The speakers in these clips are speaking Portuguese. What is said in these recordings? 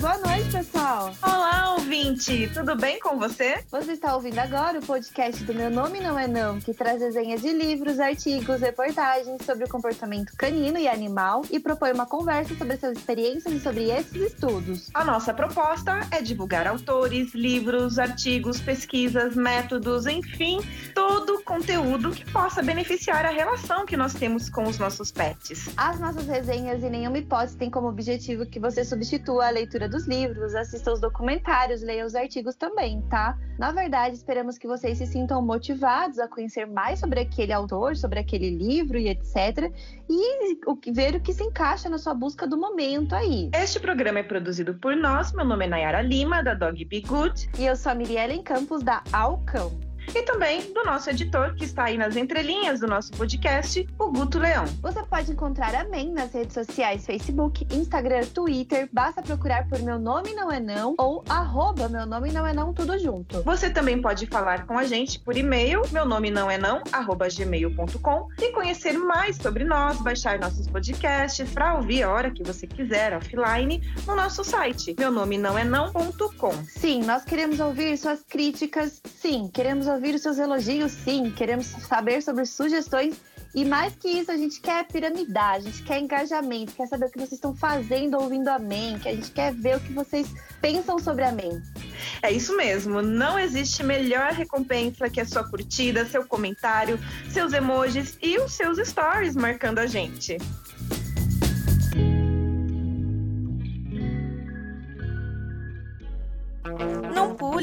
boa noite, pessoal. Olá, ouvinte, tudo bem com você? Você está ouvindo agora o podcast do Meu Nome Não É Não, que traz desenhas de livros, artigos, reportagens sobre o comportamento canino e animal e propõe uma conversa sobre suas experiências e sobre esses estudos. A nossa proposta é divulgar autores, livros, artigos, pesquisas, métodos, enfim, todo o conteúdo que possa beneficiar a relação que nós temos com os nossos pets. As nossas resenhas em nenhuma hipótese têm como objetivo que você substitua a leitura dos livros, assista os documentários, leia os artigos também, tá? Na verdade, esperamos que vocês se sintam motivados a conhecer mais sobre aquele autor, sobre aquele livro e etc. E ver o que se encaixa na sua busca do momento aí. Este programa é produzido por nós. Meu nome é Nayara Lima, da Dog Be Good. E eu sou a Miriellen Campos, da Alcão e também do nosso editor, que está aí nas entrelinhas do nosso podcast, o Guto Leão. Você pode encontrar a MEN nas redes sociais Facebook, Instagram, Twitter. Basta procurar por Meu Nome Não É Não ou arroba Meu Nome Não É Não, tudo junto. Você também pode falar com a gente por e-mail, meu nome não é não, arroba gmail.com e conhecer mais sobre nós, baixar nossos podcasts para ouvir a hora que você quiser, offline, no nosso site, meu nome não é não.com. Sim, nós queremos ouvir suas críticas, sim, queremos ouvir ouvir os seus elogios, sim. Queremos saber sobre sugestões. E mais que isso, a gente quer piramidar, a gente quer engajamento, quer saber o que vocês estão fazendo ouvindo a MEN, que a gente quer ver o que vocês pensam sobre a MEN. É isso mesmo, não existe melhor recompensa que a sua curtida, seu comentário, seus emojis e os seus stories marcando a gente.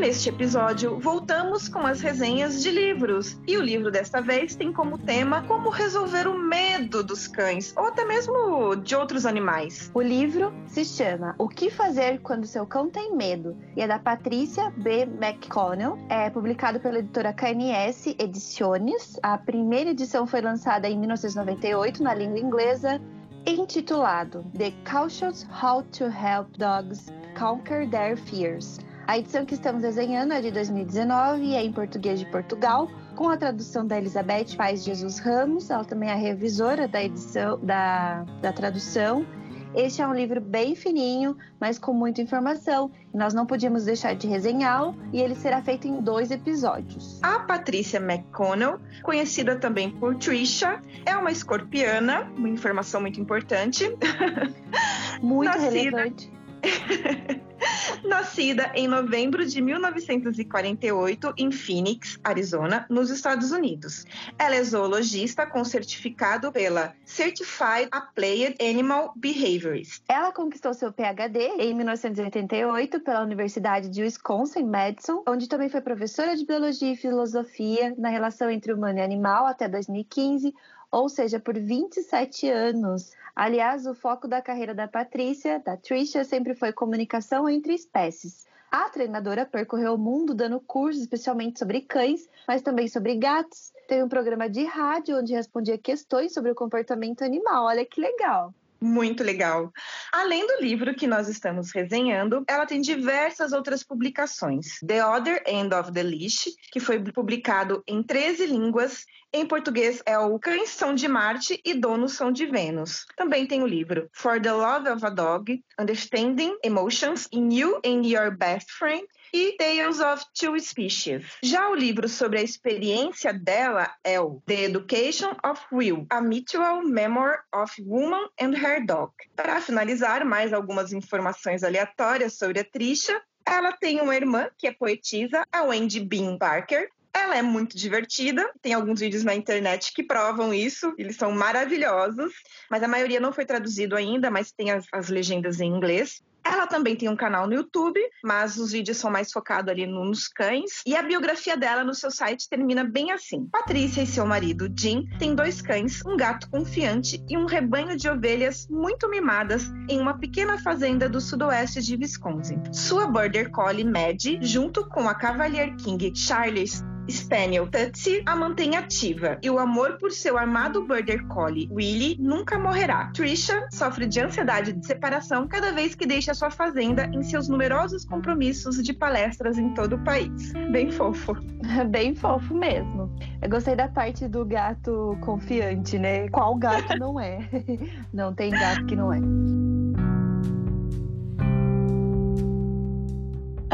Neste episódio, voltamos com as resenhas de livros. E o livro desta vez tem como tema como resolver o medo dos cães, ou até mesmo de outros animais. O livro se chama O que fazer quando seu cão tem medo e é da Patrícia B. McConnell. É publicado pela editora KNS Ediciones. A primeira edição foi lançada em 1998 na língua inglesa intitulado The Cautious How to Help Dogs Conquer Their Fears. A edição que estamos desenhando é de 2019 e é em português de Portugal, com a tradução da Elizabeth Paz Jesus Ramos. Ela também é a revisora da edição da, da tradução. Este é um livro bem fininho, mas com muita informação. Nós não podíamos deixar de resenhá-lo e ele será feito em dois episódios. A Patrícia McConnell, conhecida também por Trisha, é uma escorpiana, uma informação muito importante. Muito Nascida... relevante. Nascida em novembro de 1948 em Phoenix, Arizona, nos Estados Unidos. Ela é zoologista com certificado pela Certified Applied Animal Behaviorist. Ela conquistou seu PhD em 1988 pela Universidade de Wisconsin, Madison, onde também foi professora de biologia e filosofia na relação entre humano e animal até 2015, ou seja, por 27 anos. Aliás, o foco da carreira da Patrícia, da Trisha, sempre foi comunicação entre espécies. A treinadora percorreu o mundo dando cursos especialmente sobre cães, mas também sobre gatos. Teve um programa de rádio onde respondia questões sobre o comportamento animal. Olha que legal! Muito legal. Além do livro que nós estamos resenhando, ela tem diversas outras publicações. The Other End of the Leash, que foi publicado em 13 línguas. Em português é o Cães são de Marte e Donos são de Vênus. Também tem o livro For the Love of a Dog, Understanding Emotions in You and Your Best Friend e Tales of Two Species. Já o livro sobre a experiência dela é o The Education of Will, A Mutual Memory of Woman and Her Dog. Para finalizar, mais algumas informações aleatórias sobre a Trisha. Ela tem uma irmã que é poetisa, a Wendy Bean Parker, ela é muito divertida, tem alguns vídeos na internet que provam isso, eles são maravilhosos, mas a maioria não foi traduzido ainda, mas tem as, as legendas em inglês. Ela também tem um canal no YouTube, mas os vídeos são mais focados ali nos cães. E a biografia dela no seu site termina bem assim: Patrícia e seu marido, Jim, têm dois cães, um gato confiante e um rebanho de ovelhas muito mimadas em uma pequena fazenda do sudoeste de Wisconsin. Sua Border Collie Maddie, junto com a Cavalier King Charles Spaniel Tutsi a mantém ativa e o amor por seu armado Border Collie, Willie, nunca morrerá. Trisha sofre de ansiedade de separação cada vez que deixa sua fazenda em seus numerosos compromissos de palestras em todo o país. Bem fofo. Bem fofo mesmo. Eu gostei da parte do gato confiante, né? Qual gato não é? Não tem gato que não é.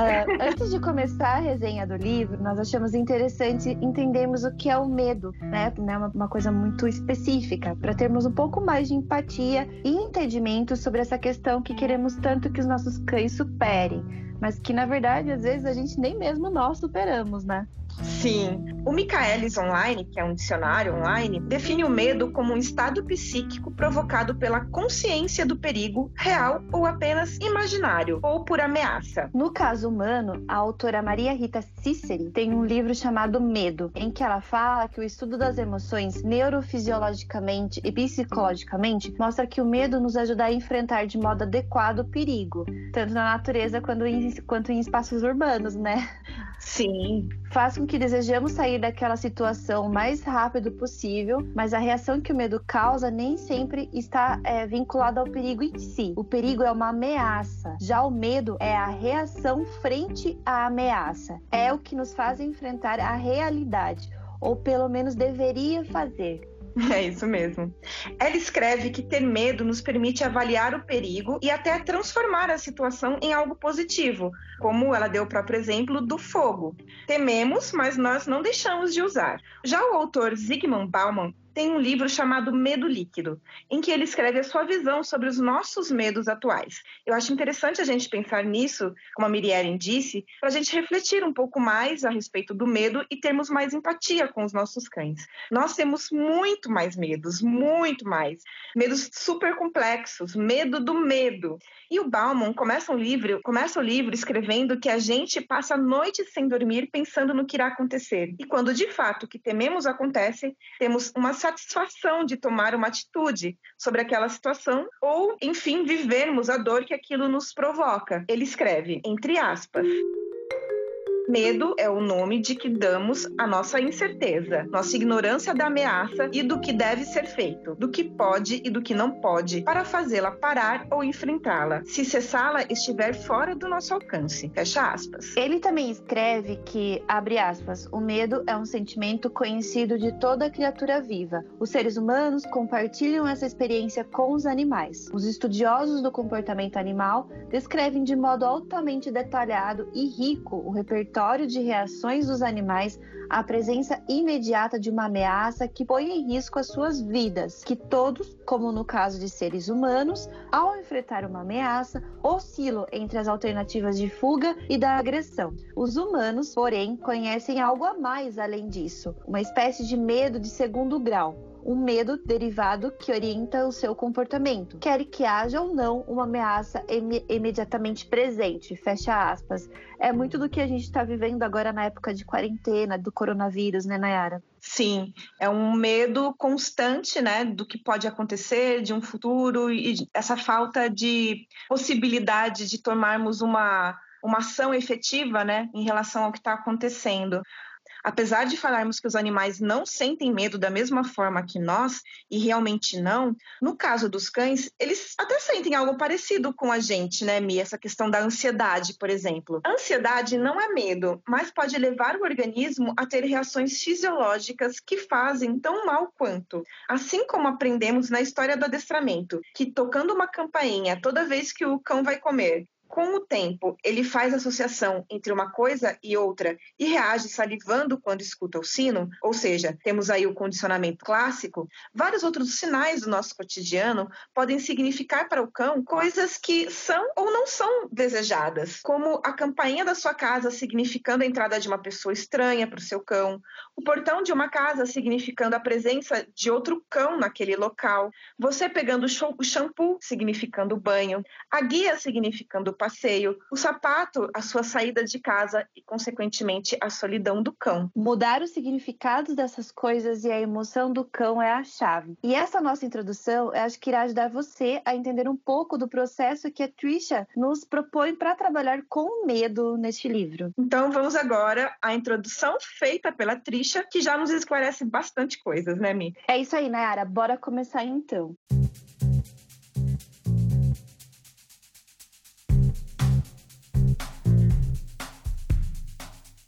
Uh, antes de começar a resenha do livro, nós achamos interessante entendermos o que é o medo, né? né uma, uma coisa muito específica, para termos um pouco mais de empatia e entendimento sobre essa questão que queremos tanto que os nossos cães superem, mas que na verdade às vezes a gente nem mesmo nós superamos, né? Sim. O Michaelis Online, que é um dicionário online, define o medo como um estado psíquico provocado pela consciência do perigo real ou apenas imaginário, ou por ameaça. No caso humano, a autora Maria Rita Ciceri tem um livro chamado Medo, em que ela fala que o estudo das emoções neurofisiologicamente e psicologicamente mostra que o medo nos ajuda a enfrentar de modo adequado o perigo, tanto na natureza quanto em, quanto em espaços urbanos, né? Sim. Faz com que desejamos sair daquela situação o mais rápido possível, mas a reação que o medo causa nem sempre está é, vinculada ao perigo em si. O perigo é uma ameaça, já o medo é a reação frente à ameaça. É o que nos faz enfrentar a realidade, ou pelo menos deveria fazer. É isso mesmo. Ela escreve que ter medo nos permite avaliar o perigo e até transformar a situação em algo positivo, como ela deu o próprio exemplo do fogo. Tememos, mas nós não deixamos de usar. Já o autor Zygmunt Bauman tem um livro chamado Medo Líquido, em que ele escreve a sua visão sobre os nossos medos atuais. Eu acho interessante a gente pensar nisso, como a Miriam disse, para a gente refletir um pouco mais a respeito do medo e termos mais empatia com os nossos cães. Nós temos muito mais medos, muito mais. Medos super complexos, medo do medo. E o Bauman começa o livro, começa o livro escrevendo que a gente passa a noite sem dormir pensando no que irá acontecer. E quando de fato o que tememos acontece, temos uma satisfação de tomar uma atitude sobre aquela situação ou, enfim, vivermos a dor que aquilo nos provoca. Ele escreve, entre aspas. Medo é o nome de que damos a nossa incerteza, nossa ignorância da ameaça e do que deve ser feito, do que pode e do que não pode, para fazê-la parar ou enfrentá-la, se cessá-la estiver fora do nosso alcance. Fecha aspas. Ele também escreve que, abre aspas, o medo é um sentimento conhecido de toda criatura viva. Os seres humanos compartilham essa experiência com os animais. Os estudiosos do comportamento animal descrevem de modo altamente detalhado e rico o repertório repertório de reações dos animais à presença imediata de uma ameaça que põe em risco as suas vidas, que todos, como no caso de seres humanos, ao enfrentar uma ameaça, oscilam entre as alternativas de fuga e da agressão. Os humanos, porém, conhecem algo a mais além disso, uma espécie de medo de segundo grau um medo derivado que orienta o seu comportamento, quer que haja ou não uma ameaça im imediatamente presente. Fecha aspas. É muito do que a gente está vivendo agora na época de quarentena, do coronavírus, né, Nayara? Sim, é um medo constante, né, do que pode acontecer, de um futuro e essa falta de possibilidade de tomarmos uma uma ação efetiva, né, em relação ao que está acontecendo. Apesar de falarmos que os animais não sentem medo da mesma forma que nós, e realmente não, no caso dos cães, eles até sentem algo parecido com a gente, né, Mi? Essa questão da ansiedade, por exemplo. A ansiedade não é medo, mas pode levar o organismo a ter reações fisiológicas que fazem tão mal quanto. Assim como aprendemos na história do adestramento, que tocando uma campainha toda vez que o cão vai comer com o tempo, ele faz associação entre uma coisa e outra e reage salivando quando escuta o sino, ou seja, temos aí o condicionamento clássico, vários outros sinais do nosso cotidiano podem significar para o cão coisas que são ou não são desejadas, como a campainha da sua casa significando a entrada de uma pessoa estranha para o seu cão, o portão de uma casa significando a presença de outro cão naquele local, você pegando o shampoo significando banho, a guia significando passeio, o sapato, a sua saída de casa e, consequentemente, a solidão do cão. Mudar os significados dessas coisas e a emoção do cão é a chave. E essa nossa introdução, eu acho que irá ajudar você a entender um pouco do processo que a Trisha nos propõe para trabalhar com medo neste livro. Então vamos agora à introdução feita pela Trisha, que já nos esclarece bastante coisas, né, Mi? É isso aí, Nayara. Bora começar então.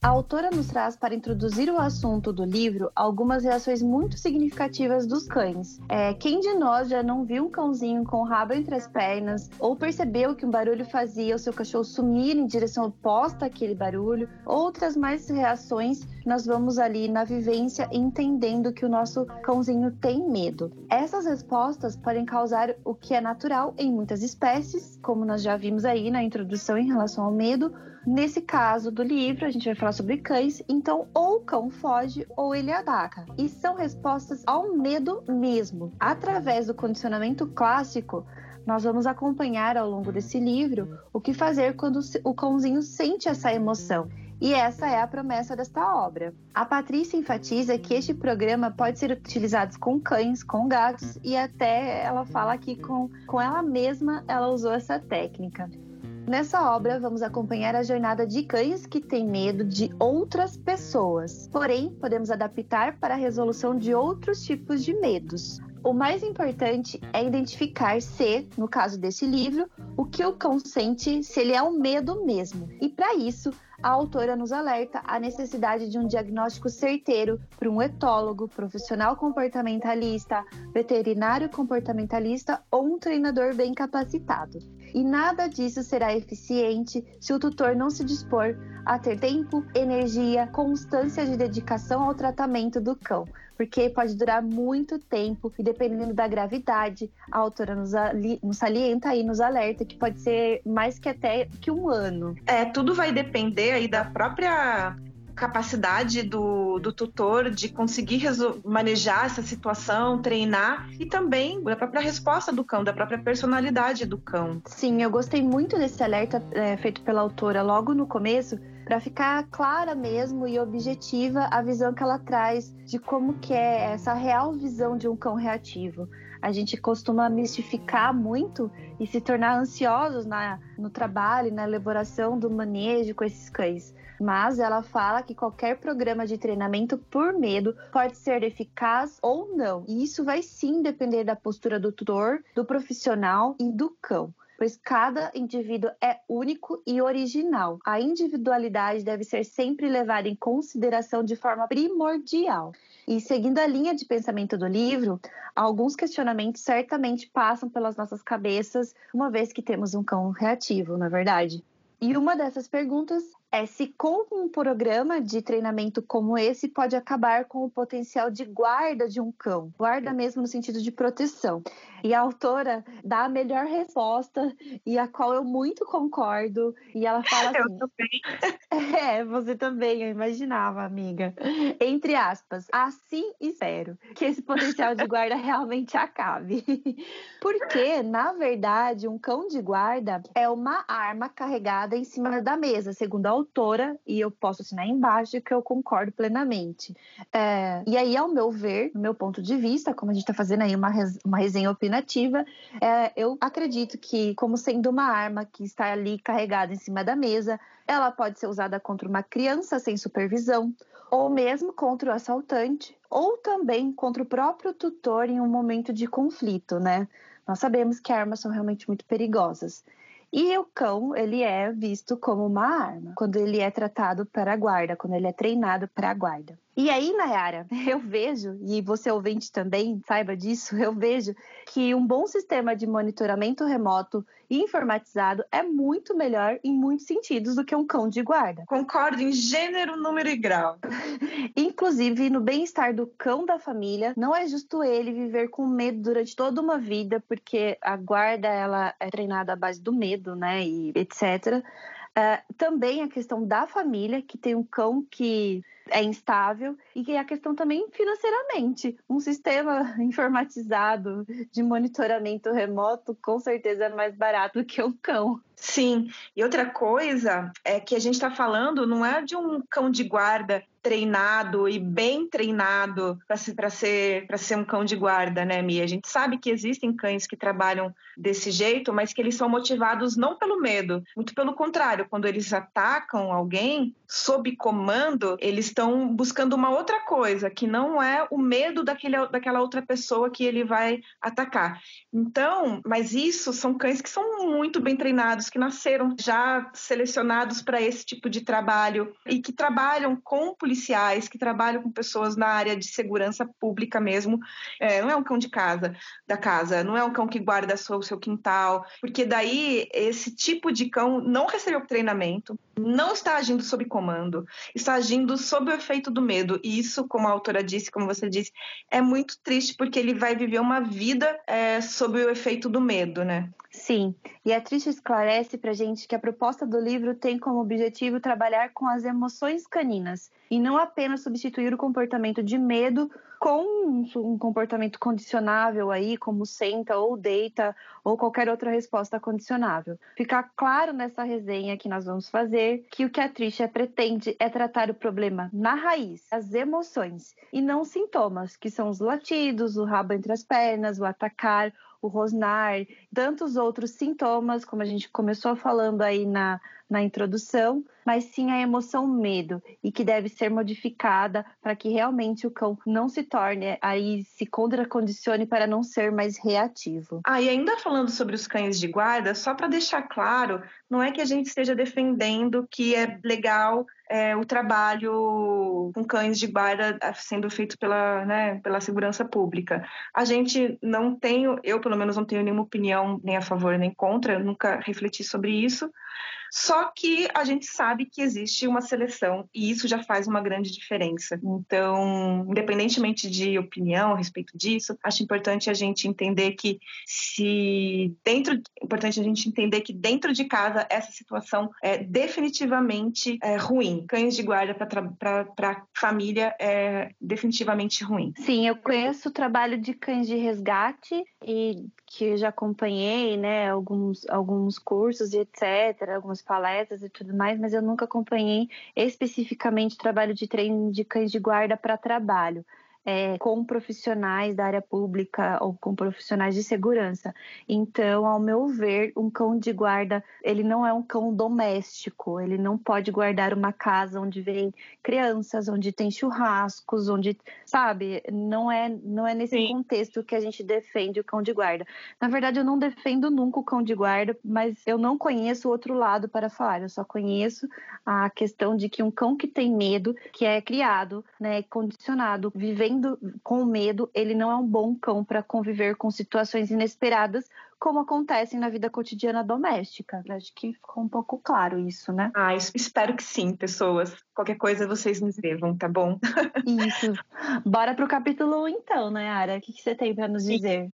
A autora nos traz para introduzir o assunto do livro algumas reações muito significativas dos cães. É, quem de nós já não viu um cãozinho com o rabo entre as pernas ou percebeu que um barulho fazia o seu cachorro sumir em direção oposta àquele barulho? Outras mais reações nós vamos ali na vivência entendendo que o nosso cãozinho tem medo. Essas respostas podem causar o que é natural em muitas espécies, como nós já vimos aí na introdução em relação ao medo Nesse caso do livro, a gente vai falar sobre cães, então ou o cão foge ou ele ataca. E são respostas ao medo mesmo. Através do condicionamento clássico, nós vamos acompanhar ao longo desse livro o que fazer quando o cãozinho sente essa emoção. E essa é a promessa desta obra. A Patrícia enfatiza que este programa pode ser utilizado com cães, com gatos e até ela fala que com, com ela mesma ela usou essa técnica. Nessa obra, vamos acompanhar a jornada de cães que têm medo de outras pessoas. Porém, podemos adaptar para a resolução de outros tipos de medos. O mais importante é identificar se, no caso desse livro, o que o cão sente, se ele é um medo mesmo. E para isso, a autora nos alerta a necessidade de um diagnóstico certeiro para um etólogo, profissional comportamentalista, veterinário comportamentalista ou um treinador bem capacitado. E nada disso será eficiente se o tutor não se dispor a ter tempo, energia, constância de dedicação ao tratamento do cão, porque pode durar muito tempo e dependendo da gravidade, a autora nos, nos salienta e nos alerta que pode ser mais que até que um ano. É, tudo vai depender aí da própria capacidade do, do tutor de conseguir manejar essa situação, treinar e também da própria resposta do cão, da própria personalidade do cão. Sim, eu gostei muito desse alerta é, feito pela autora logo no começo, para ficar clara mesmo e objetiva a visão que ela traz de como que é essa real visão de um cão reativo. A gente costuma mistificar muito e se tornar ansiosos na, no trabalho, na elaboração do manejo com esses cães mas ela fala que qualquer programa de treinamento por medo pode ser eficaz ou não. E isso vai sim depender da postura do tutor, do profissional e do cão pois cada indivíduo é único e original. A individualidade deve ser sempre levada em consideração de forma primordial. E seguindo a linha de pensamento do livro, alguns questionamentos certamente passam pelas nossas cabeças, uma vez que temos um cão reativo, na é verdade. E uma dessas perguntas é se com um programa de treinamento como esse pode acabar com o potencial de guarda de um cão, guarda mesmo no sentido de proteção. E a autora dá a melhor resposta e a qual eu muito concordo. E ela fala assim: Eu também. É, você também, eu imaginava, amiga. Entre aspas, assim espero que esse potencial de guarda realmente acabe. Porque, na verdade, um cão de guarda é uma arma carregada em cima da mesa, segundo a autora, e eu posso assinar embaixo que eu concordo plenamente. É, e aí, ao meu ver, no meu ponto de vista, como a gente está fazendo aí uma, res, uma resenha opinativa, é, eu acredito que, como sendo uma arma que está ali carregada em cima da mesa, ela pode ser usada contra uma criança sem supervisão, ou mesmo contra o assaltante, ou também contra o próprio tutor em um momento de conflito, né? Nós sabemos que armas são realmente muito perigosas. E o cão, ele é visto como uma arma quando ele é tratado para a guarda, quando ele é treinado para a guarda. E aí, Nayara, eu vejo, e você ouvinte também saiba disso, eu vejo que um bom sistema de monitoramento remoto e informatizado é muito melhor em muitos sentidos do que um cão de guarda. Concordo em gênero, número e grau. Inclusive, no bem-estar do cão da família, não é justo ele viver com medo durante toda uma vida, porque a guarda ela é treinada à base do medo, né, e etc Uh, também a questão da família, que tem um cão que é instável, e a questão também financeiramente. Um sistema informatizado de monitoramento remoto com certeza é mais barato que um cão. Sim, e outra coisa é que a gente está falando não é de um cão de guarda treinado e bem treinado para ser, para ser um cão de guarda, né, Mia? A gente sabe que existem cães que trabalham desse jeito, mas que eles são motivados não pelo medo, muito pelo contrário, quando eles atacam alguém sob comando, eles estão buscando uma outra coisa, que não é o medo daquele, daquela outra pessoa que ele vai atacar. Então, mas isso são cães que são muito bem treinados, que nasceram já selecionados para esse tipo de trabalho e que trabalham com policiais, que trabalham com pessoas na área de segurança pública mesmo. É, não é um cão de casa, da casa, não é um cão que guarda o seu quintal, porque daí esse tipo de cão não recebeu treinamento, não está agindo sob comando, está agindo sob o efeito do medo. E isso, como a autora disse, como você disse, é muito triste porque ele vai viver uma vida é, sob o efeito do medo, né? Sim, e a Trisha esclarece para gente que a proposta do livro tem como objetivo trabalhar com as emoções caninas e não apenas substituir o comportamento de medo com um comportamento condicionável aí, como senta ou deita ou qualquer outra resposta condicionável. Ficar claro nessa resenha que nós vamos fazer que o que a Trisha pretende é tratar o problema na raiz, as emoções, e não sintomas, que são os latidos, o rabo entre as pernas, o atacar, o rosnar, tantos outros sintomas, como a gente começou falando aí na, na introdução, mas sim a emoção medo e que deve ser modificada para que realmente o cão não se torne aí se contracondicione para não ser mais reativo. Ah, e ainda falando sobre os cães de guarda, só para deixar claro, não é que a gente esteja defendendo que é legal é, o trabalho com cães de guarda sendo feito pela, né, pela segurança pública. A gente não tem, eu pelo menos não tenho nenhuma opinião nem a favor nem contra, nunca refleti sobre isso. Só que a gente sabe que existe uma seleção e isso já faz uma grande diferença. Então, independentemente de opinião a respeito disso, acho importante a gente entender que se dentro, importante a gente entender que dentro de casa essa situação é definitivamente é, ruim. Cães de guarda para família é definitivamente ruim. Sim, eu conheço o trabalho de cães de resgate e que já acompanhei, né, alguns, alguns cursos e etc, algumas palestras e tudo mais, mas eu nunca acompanhei especificamente trabalho de treino de cães de guarda para trabalho é, com profissionais da área pública ou com profissionais de segurança. Então, ao meu ver, um cão de guarda, ele não é um cão doméstico, ele não pode guardar uma casa onde vem crianças, onde tem churrascos, onde, sabe, não é, não é nesse Sim. contexto que a gente defende o cão de guarda. Na verdade, eu não defendo nunca o cão de guarda, mas eu não conheço o outro lado para falar, eu só conheço a questão de que um cão que tem medo, que é criado, né, condicionado, vivendo vivendo com medo, ele não é um bom cão para conviver com situações inesperadas, como acontecem na vida cotidiana doméstica. Acho que ficou um pouco claro isso, né? Ah, espero que sim, pessoas. Qualquer coisa vocês me escrevam, tá bom? Isso. Bora pro capítulo 1 então, Nayara. O que, que você tem para nos dizer?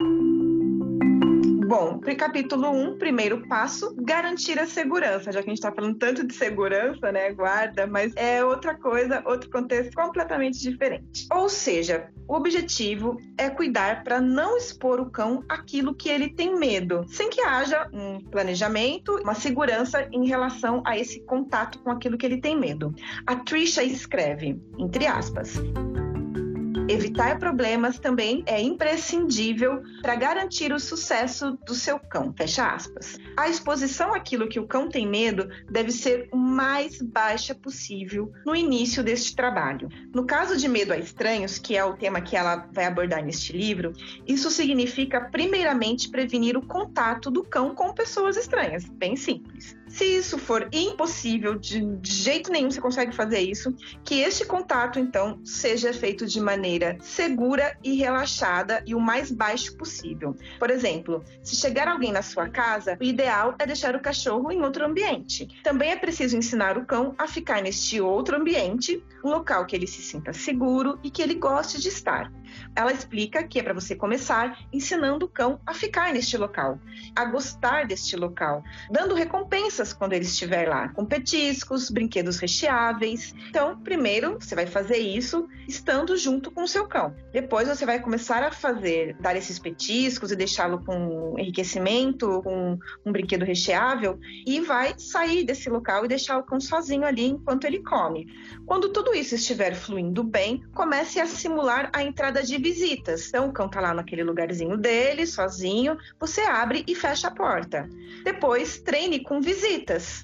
Bom, para capítulo 1, um, primeiro passo, garantir a segurança, já que a gente está falando tanto de segurança, né, guarda, mas é outra coisa, outro contexto completamente diferente. Ou seja, o objetivo é cuidar para não expor o cão aquilo que ele tem medo, sem que haja um planejamento, uma segurança em relação a esse contato com aquilo que ele tem medo. A Trisha escreve, entre aspas, Evitar problemas também é imprescindível para garantir o sucesso do seu cão. Fecha aspas. A exposição àquilo que o cão tem medo deve ser o mais baixa possível no início deste trabalho. No caso de medo a estranhos, que é o tema que ela vai abordar neste livro, isso significa primeiramente prevenir o contato do cão com pessoas estranhas. Bem simples. Se isso for impossível, de, jeito nenhum você consegue fazer isso, que este contato, então, seja feito de maneira segura e relaxada e o mais baixo possível. Por exemplo, se chegar alguém na sua casa, o ideal é deixar o cachorro em outro ambiente. Também é preciso ensinar o cão a ficar neste outro ambiente, um local que ele se sinta seguro e que ele goste de estar. Ela explica que é para você começar ensinando o cão a ficar neste local, a gostar deste local, dando recompensas recompensas quando ele estiver lá, com petiscos, brinquedos recheáveis. Então, primeiro você vai fazer isso estando junto com o seu cão. Depois você vai começar a fazer, dar esses petiscos e deixá-lo com enriquecimento, com um brinquedo recheável e vai sair desse local e deixar o cão sozinho ali enquanto ele come. Quando tudo isso estiver fluindo bem, comece a simular a entrada de visitas. Então, o cão tá lá naquele lugarzinho dele, sozinho, você abre e fecha a porta. Depois, treine com visitas.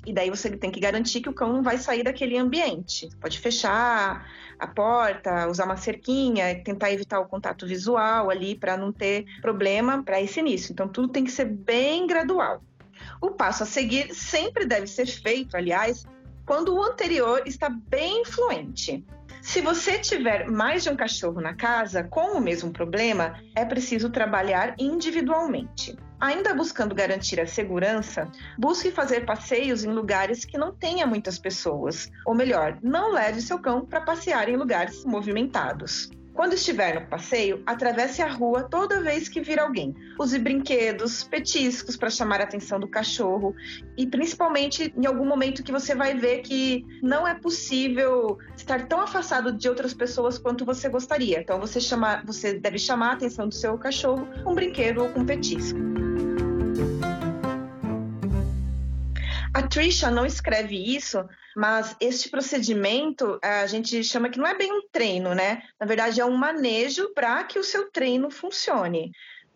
E daí você tem que garantir que o cão não vai sair daquele ambiente. Pode fechar a porta, usar uma cerquinha, tentar evitar o contato visual ali para não ter problema para esse início. Então, tudo tem que ser bem gradual. O passo a seguir sempre deve ser feito, aliás, quando o anterior está bem fluente. Se você tiver mais de um cachorro na casa com o mesmo problema, é preciso trabalhar individualmente. Ainda buscando garantir a segurança, busque fazer passeios em lugares que não tenha muitas pessoas, ou melhor, não leve seu cão para passear em lugares movimentados. Quando estiver no passeio, atravesse a rua toda vez que vir alguém. Use brinquedos, petiscos para chamar a atenção do cachorro e principalmente em algum momento que você vai ver que não é possível estar tão afastado de outras pessoas quanto você gostaria. Então você chama, você deve chamar a atenção do seu cachorro com um brinquedo ou com um petisco. Trisha não escreve isso, mas este procedimento a gente chama que não é bem um treino, né? Na verdade, é um manejo para que o seu treino funcione.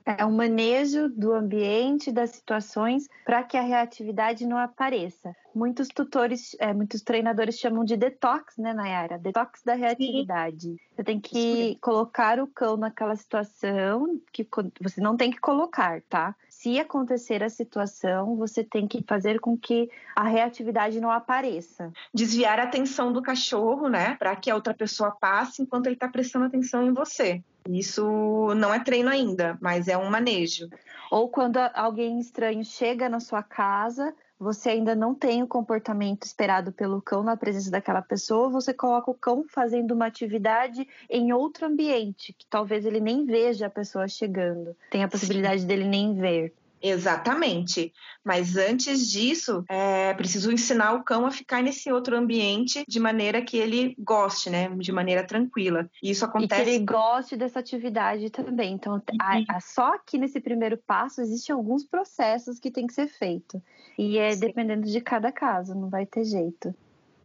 É um manejo do ambiente, das situações, para que a reatividade não apareça. Muitos tutores, é, muitos treinadores chamam de detox, né, Nayara? Detox da reatividade. Sim. Você tem que colocar o cão naquela situação que você não tem que colocar, tá? Se acontecer a situação, você tem que fazer com que a reatividade não apareça. Desviar a atenção do cachorro, né, para que a outra pessoa passe enquanto ele está prestando atenção em você. Isso não é treino ainda, mas é um manejo. Ou quando alguém estranho chega na sua casa, você ainda não tem o comportamento esperado pelo cão na presença daquela pessoa, você coloca o cão fazendo uma atividade em outro ambiente, que talvez ele nem veja a pessoa chegando, tem a possibilidade dele nem ver. Exatamente. Mas antes disso, é preciso ensinar o cão a ficar nesse outro ambiente de maneira que ele goste, né? De maneira tranquila. E isso acontece. E que ele goste dessa atividade também. Então, a, a, só que nesse primeiro passo existem alguns processos que tem que ser feito. E é Sim. dependendo de cada caso, não vai ter jeito.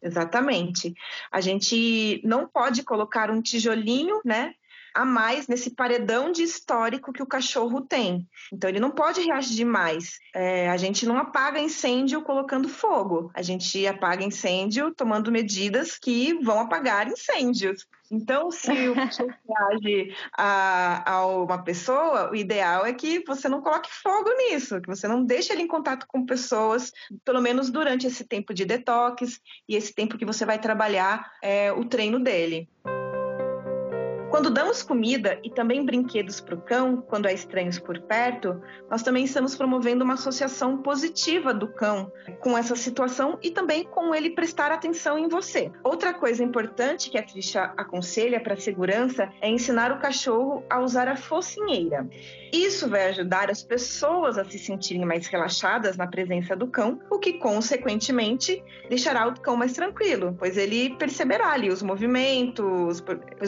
Exatamente. A gente não pode colocar um tijolinho, né, a mais nesse paredão de histórico que o cachorro tem. Então ele não pode reagir demais. É, a gente não apaga incêndio colocando fogo. A gente apaga incêndio tomando medidas que vão apagar incêndios. Então, se o cachorro reage a, a uma pessoa, o ideal é que você não coloque fogo nisso, que você não deixe ele em contato com pessoas, pelo menos durante esse tempo de detox e esse tempo que você vai trabalhar é, o treino dele. Quando damos comida e também brinquedos para o cão, quando há estranhos por perto, nós também estamos promovendo uma associação positiva do cão com essa situação e também com ele prestar atenção em você. Outra coisa importante que a Trisha aconselha para a segurança é ensinar o cachorro a usar a focinheira. Isso vai ajudar as pessoas a se sentirem mais relaxadas na presença do cão, o que, consequentemente, deixará o cão mais tranquilo, pois ele perceberá ali os movimentos,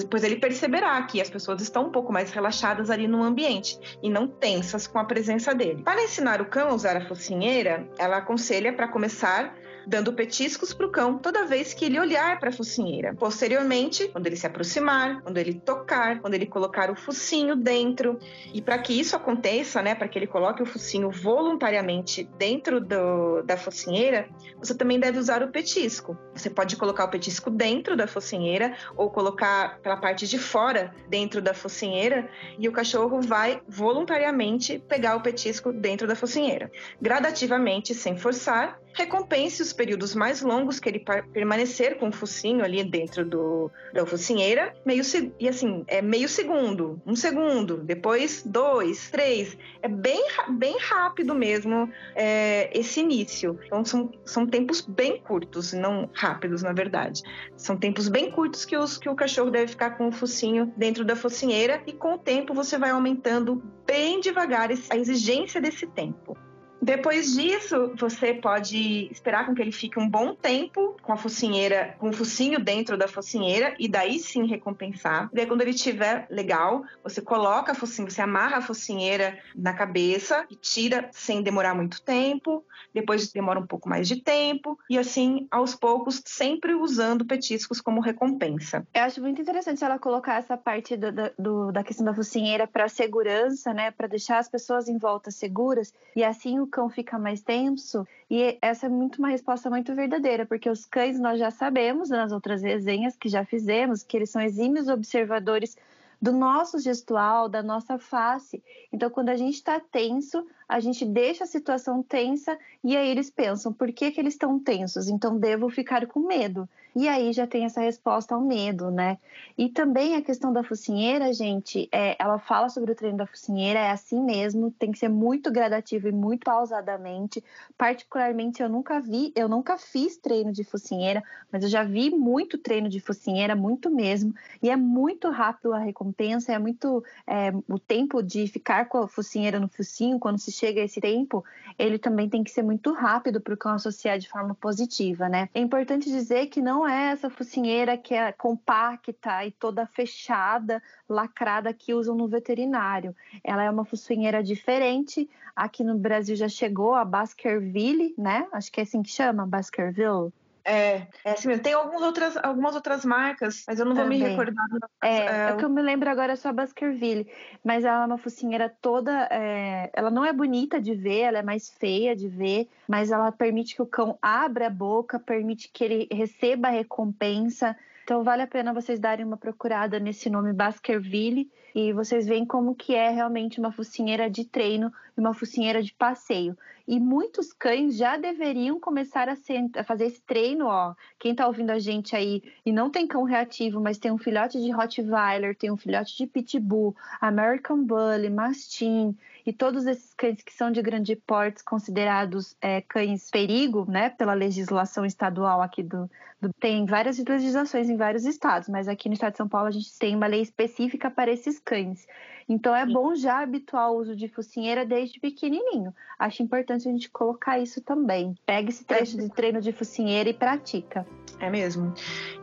pois ele perceberá que as pessoas estão um pouco mais relaxadas ali no ambiente e não tensas com a presença dele. Para ensinar o cão a usar a focinheira, ela aconselha para começar dando petiscos para o cão toda vez que ele olhar para a focinheira. Posteriormente, quando ele se aproximar, quando ele tocar, quando ele colocar o focinho dentro. E para que isso aconteça, né, para que ele coloque o focinho voluntariamente dentro do, da focinheira, você também deve usar o petisco. Você pode colocar o petisco dentro da focinheira ou colocar pela parte de fora dentro da focinheira e o cachorro vai voluntariamente pegar o petisco dentro da focinheira. Gradativamente, sem forçar, recompense os períodos mais longos que ele permanecer com o focinho ali dentro do, da focinheira, meio e assim, é meio segundo, um segundo, depois dois, três. É bem, bem rápido mesmo é, esse início. Então são, são tempos bem curtos, não rápidos, na verdade. São tempos bem curtos que, os, que o cachorro deve ficar com o focinho dentro da focinheira e com o tempo você vai aumentando bem devagar a exigência desse tempo. Depois disso, você pode esperar com que ele fique um bom tempo com a focinheira, com o focinho dentro da focinheira e daí sim recompensar. Daí quando ele estiver legal, você coloca a focinha, você amarra a focinheira na cabeça e tira sem demorar muito tempo. Depois demora um pouco mais de tempo e assim, aos poucos, sempre usando petiscos como recompensa. Eu acho muito interessante ela colocar essa parte do, do, da questão da focinheira para segurança, né, para deixar as pessoas em volta seguras e assim o cão fica mais tenso. E essa é muito uma resposta muito verdadeira, porque os cães nós já sabemos nas outras resenhas que já fizemos que eles são exímios observadores do nosso gestual, da nossa face. Então, quando a gente está tenso, a gente deixa a situação tensa e aí eles pensam: por que, que eles estão tensos? Então, devo ficar com medo. E aí já tem essa resposta ao medo, né? E também a questão da focinheira, gente, é, ela fala sobre o treino da focinheira, é assim mesmo, tem que ser muito gradativo e muito pausadamente. Particularmente, eu nunca vi, eu nunca fiz treino de focinheira, mas eu já vi muito treino de focinheira, muito mesmo. E é muito rápido a recompensa, é muito é, o tempo de ficar com a focinheira no focinho, quando se chega esse tempo, ele também tem que ser muito rápido para o cão associar de forma positiva, né? É importante dizer que não é essa focinheira que é compacta e toda fechada, lacrada que usam no veterinário. Ela é uma focinheira diferente. Aqui no Brasil já chegou a Baskerville, né? Acho que é assim que chama, Baskerville. É, é assim mesmo. Tem algumas outras, algumas outras marcas, mas eu não vou Também. me recordar. É, é, o que eu me lembro agora é só a Baskerville, mas ela é uma focinheira toda. É, ela não é bonita de ver, ela é mais feia de ver, mas ela permite que o cão abra a boca, permite que ele receba a recompensa. Então vale a pena vocês darem uma procurada nesse nome Baskerville e vocês veem como que é realmente uma focinheira de treino e uma focinheira de passeio. E muitos cães já deveriam começar a, ser, a fazer esse treino, ó. Quem está ouvindo a gente aí e não tem cão reativo, mas tem um filhote de Rottweiler, tem um filhote de Pitbull, American Bully, Mastin, e todos esses cães que são de grande porte considerados é, cães perigo, né, pela legislação estadual aqui do, do, tem várias legislações em vários estados, mas aqui no estado de São Paulo a gente tem uma lei específica para esses cães. Então é bom já habituar o uso de focinheira desde pequenininho. Acho importante a gente colocar isso também. Pega esse trecho de treino de focinheira e pratica. É mesmo.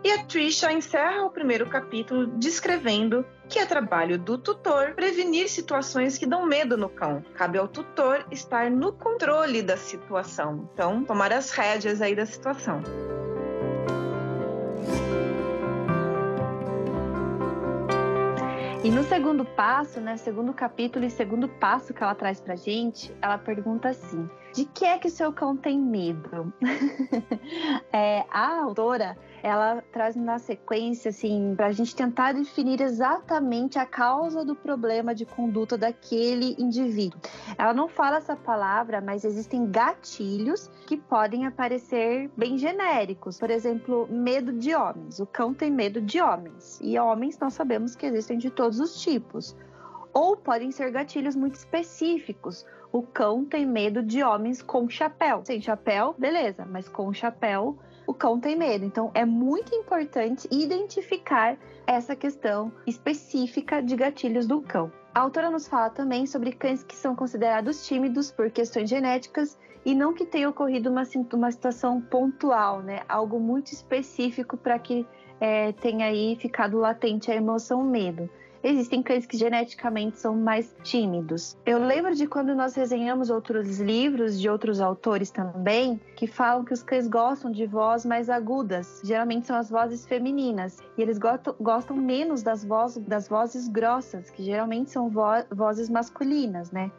E a Trisha encerra o primeiro capítulo descrevendo que é trabalho do tutor prevenir situações que dão medo no cão. Cabe ao tutor estar no controle da situação. Então, tomar as rédeas aí da situação. E no segundo passo, né, segundo capítulo e segundo passo que ela traz pra gente, ela pergunta assim: de que é que seu cão tem medo? é, a autora ela traz na sequência, assim, para a gente tentar definir exatamente a causa do problema de conduta daquele indivíduo. Ela não fala essa palavra, mas existem gatilhos que podem aparecer bem genéricos. Por exemplo, medo de homens. O cão tem medo de homens. E homens nós sabemos que existem de todos os tipos. Ou podem ser gatilhos muito específicos. O cão tem medo de homens com chapéu. Sem chapéu, beleza, mas com chapéu o cão tem medo. Então é muito importante identificar essa questão específica de gatilhos do cão. A autora nos fala também sobre cães que são considerados tímidos por questões genéticas e não que tenha ocorrido uma, uma situação pontual, né? Algo muito específico para que é, tenha aí ficado latente a emoção medo existem cães que geneticamente são mais tímidos. Eu lembro de quando nós resenhamos outros livros de outros autores também, que falam que os cães gostam de vozes mais agudas, geralmente são as vozes femininas, e eles gostam, menos das, voz, das vozes grossas, que geralmente são vo vozes masculinas, né?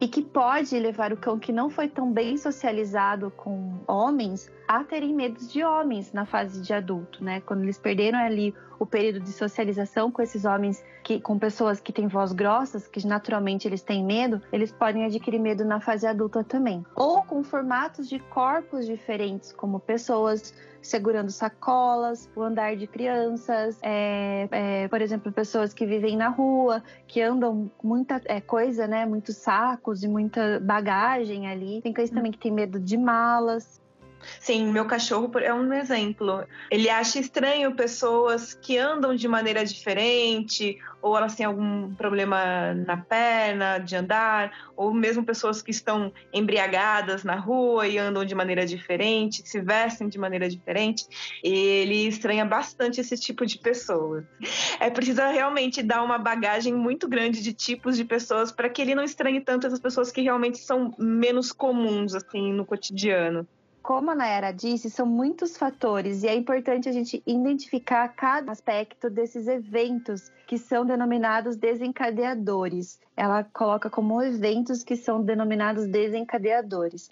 E que pode levar o cão que não foi tão bem socializado com homens a terem medos de homens na fase de adulto, né? Quando eles perderam ali o período de socialização com esses homens que com pessoas que têm voz grossas, que naturalmente eles têm medo, eles podem adquirir medo na fase adulta também. Ou com formatos de corpos diferentes, como pessoas segurando sacolas, o andar de crianças, é, é, por exemplo, pessoas que vivem na rua, que andam muita é, coisa, né? Muitos e muita bagagem ali. Tem cães também que têm medo de malas. Sim, meu cachorro é um exemplo. Ele acha estranho pessoas que andam de maneira diferente, ou elas têm algum problema na perna de andar, ou mesmo pessoas que estão embriagadas na rua e andam de maneira diferente, se vestem de maneira diferente. Ele estranha bastante esse tipo de pessoas. É preciso realmente dar uma bagagem muito grande de tipos de pessoas para que ele não estranhe tanto essas pessoas que realmente são menos comuns assim no cotidiano como a Nayara disse, são muitos fatores e é importante a gente identificar cada aspecto desses eventos que são denominados desencadeadores. Ela coloca como eventos que são denominados desencadeadores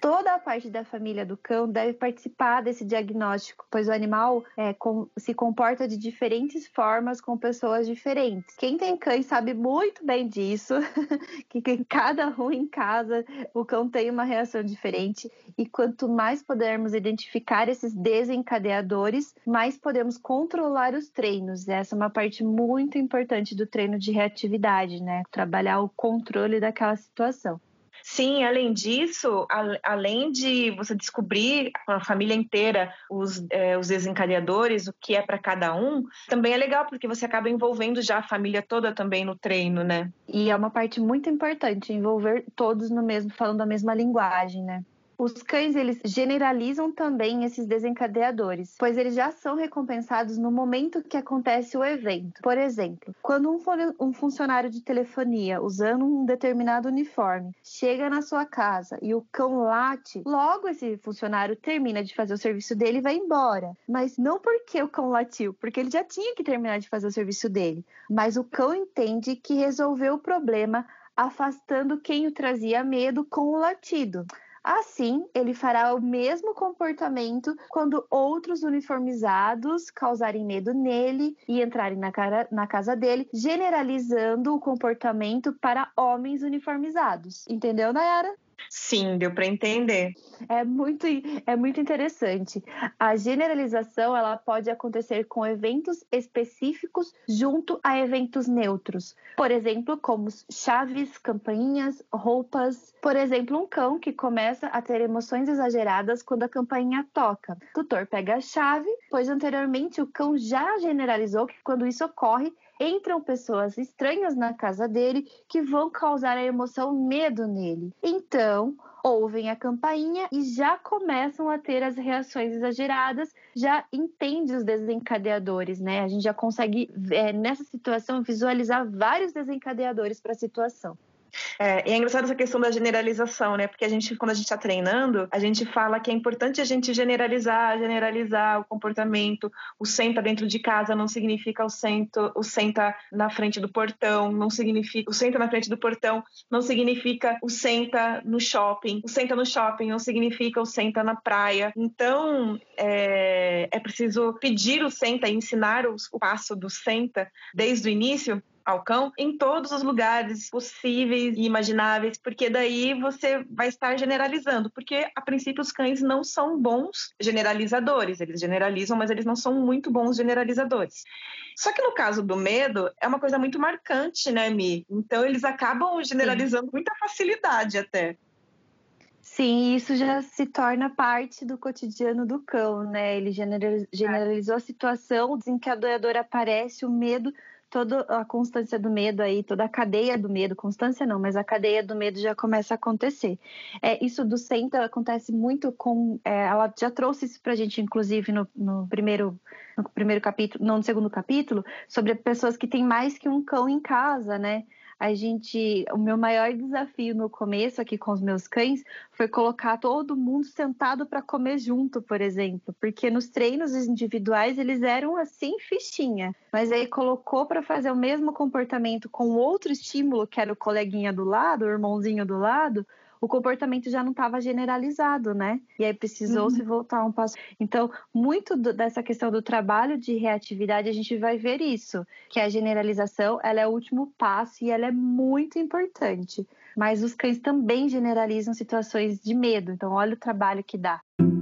toda a parte da família do cão deve participar desse diagnóstico, pois o animal é, com, se comporta de diferentes formas com pessoas diferentes. Quem tem cães sabe muito bem disso, que em cada um em casa o cão tem uma reação diferente e quanto mais pudermos identificar esses desencadeadores, mais podemos controlar os treinos. Essa é uma parte muito importante do treino de reatividade, né? Trabalhar o controle daquela situação. Sim, além disso, a, além de você descobrir a família inteira os, é, os desencadeadores, o que é para cada um, também é legal porque você acaba envolvendo já a família toda também no treino, né? E é uma parte muito importante envolver todos no mesmo, falando a mesma linguagem, né? Os cães, eles generalizam também esses desencadeadores, pois eles já são recompensados no momento que acontece o evento. Por exemplo, quando um, um funcionário de telefonia, usando um determinado uniforme, chega na sua casa e o cão late, logo esse funcionário termina de fazer o serviço dele e vai embora. Mas não porque o cão latiu, porque ele já tinha que terminar de fazer o serviço dele. Mas o cão entende que resolveu o problema afastando quem o trazia medo com o latido. Assim, ele fará o mesmo comportamento quando outros uniformizados causarem medo nele e entrarem na, cara, na casa dele, generalizando o comportamento para homens uniformizados. Entendeu, Nayara? Sim, deu para entender. É muito, é muito interessante. A generalização ela pode acontecer com eventos específicos junto a eventos neutros. Por exemplo, como chaves, campainhas, roupas. Por exemplo, um cão que começa a ter emoções exageradas quando a campainha toca. O tutor pega a chave, pois anteriormente o cão já generalizou que quando isso ocorre, entram pessoas estranhas na casa dele que vão causar a emoção medo nele. Então, ouvem a campainha e já começam a ter as reações exageradas, já entende os desencadeadores, né? A gente já consegue, é, nessa situação, visualizar vários desencadeadores para a situação. É, e é engraçado essa questão da generalização, né? Porque a gente, quando a gente está treinando, a gente fala que é importante a gente generalizar, generalizar o comportamento. O senta dentro de casa não significa o o senta na frente do portão, não significa o senta na frente do portão, não significa o senta no shopping. O senta no shopping não significa o senta na praia. Então, é, é preciso pedir o senta ensinar o, o passo do senta desde o início ao cão em todos os lugares possíveis e imagináveis, porque daí você vai estar generalizando, porque a princípio os cães não são bons generalizadores, eles generalizam, mas eles não são muito bons generalizadores. Só que no caso do medo, é uma coisa muito marcante, né, Mi? Então eles acabam generalizando com muita facilidade até. Sim, isso já se torna parte do cotidiano do cão, né? Ele generalizou a situação, o desencadeador aparece, o medo toda a constância do medo aí, toda a cadeia do medo, constância não, mas a cadeia do medo já começa a acontecer. É, isso do Senta acontece muito com. É, ela já trouxe isso pra gente, inclusive, no, no, primeiro, no primeiro capítulo, não no segundo capítulo, sobre pessoas que têm mais que um cão em casa, né? A gente, o meu maior desafio no começo aqui com os meus cães foi colocar todo mundo sentado para comer junto, por exemplo, porque nos treinos individuais eles eram assim fichinha, mas aí colocou para fazer o mesmo comportamento com outro estímulo, que era o coleguinha do lado, o irmãozinho do lado, o comportamento já não estava generalizado, né? E aí precisou uhum. se voltar um passo. Então, muito do, dessa questão do trabalho de reatividade, a gente vai ver isso, que a generalização, ela é o último passo e ela é muito importante. Mas os cães também generalizam situações de medo. Então, olha o trabalho que dá. Já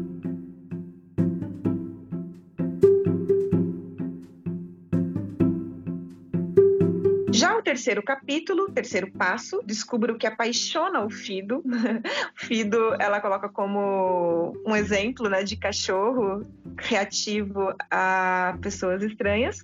terceiro capítulo, terceiro passo, descubra o que apaixona o Fido. o Fido, ela coloca como um exemplo, né, de cachorro reativo a pessoas estranhas.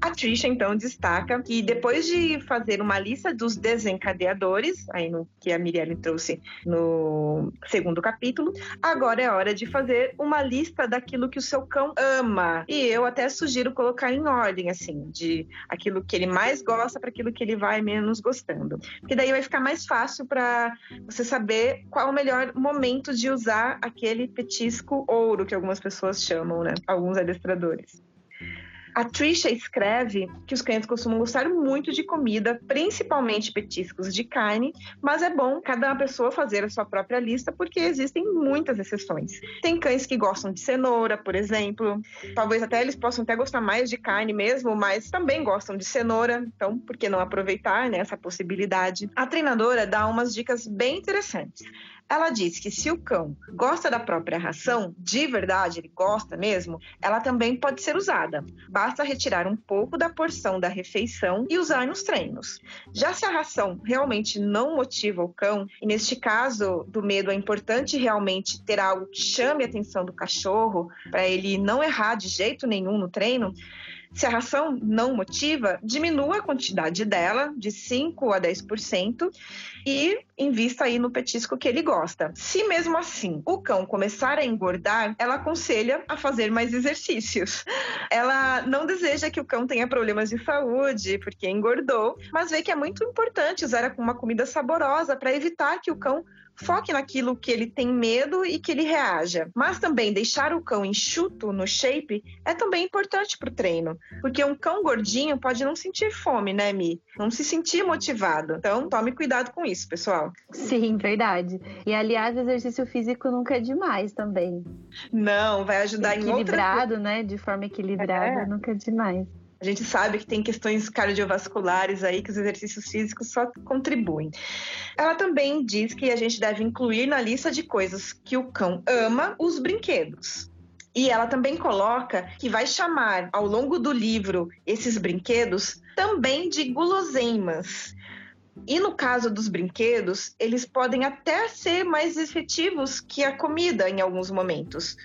A Trisha, então, destaca que depois de fazer uma lista dos desencadeadores, aí no que a Miriam trouxe no segundo capítulo, agora é hora de fazer uma lista daquilo que o seu cão ama. E eu até sugiro colocar em ordem, assim, de aquilo que ele mais gosta para aquilo que ele vai menos gostando. Porque daí vai ficar mais fácil para você saber qual o melhor momento de usar aquele petisco ouro que algumas pessoas chamam, né? Alguns adestradores. A Trisha escreve que os clientes costumam gostar muito de comida, principalmente petiscos de carne, mas é bom cada pessoa fazer a sua própria lista porque existem muitas exceções. Tem cães que gostam de cenoura, por exemplo. Talvez até eles possam até gostar mais de carne mesmo, mas também gostam de cenoura. Então, por que não aproveitar né, essa possibilidade? A treinadora dá umas dicas bem interessantes. Ela diz que se o cão gosta da própria ração, de verdade, ele gosta mesmo, ela também pode ser usada. Basta retirar um pouco da porção da refeição e usar nos treinos. Já se a ração realmente não motiva o cão, e neste caso do medo é importante realmente ter algo que chame a atenção do cachorro, para ele não errar de jeito nenhum no treino, se a ração não motiva, diminua a quantidade dela de 5 a 10% e invista aí no petisco que ele gosta. Se mesmo assim o cão começar a engordar, ela aconselha a fazer mais exercícios. Ela não deseja que o cão tenha problemas de saúde porque engordou, mas vê que é muito importante usar uma comida saborosa para evitar que o cão foque naquilo que ele tem medo e que ele reaja. Mas também deixar o cão enxuto no shape é também importante para o treino, porque um cão gordinho pode não sentir fome, né, Mi? Não se sentir motivado. Então, tome cuidado com isso, pessoal. Sim, verdade. E aliás, exercício físico nunca é demais também. Não, vai ajudar em Equilibrado, né? De forma equilibrada, é. nunca é demais. A gente sabe que tem questões cardiovasculares aí que os exercícios físicos só contribuem. Ela também diz que a gente deve incluir na lista de coisas que o cão ama os brinquedos. E ela também coloca que vai chamar ao longo do livro esses brinquedos também de guloseimas. E no caso dos brinquedos, eles podem até ser mais efetivos que a comida em alguns momentos.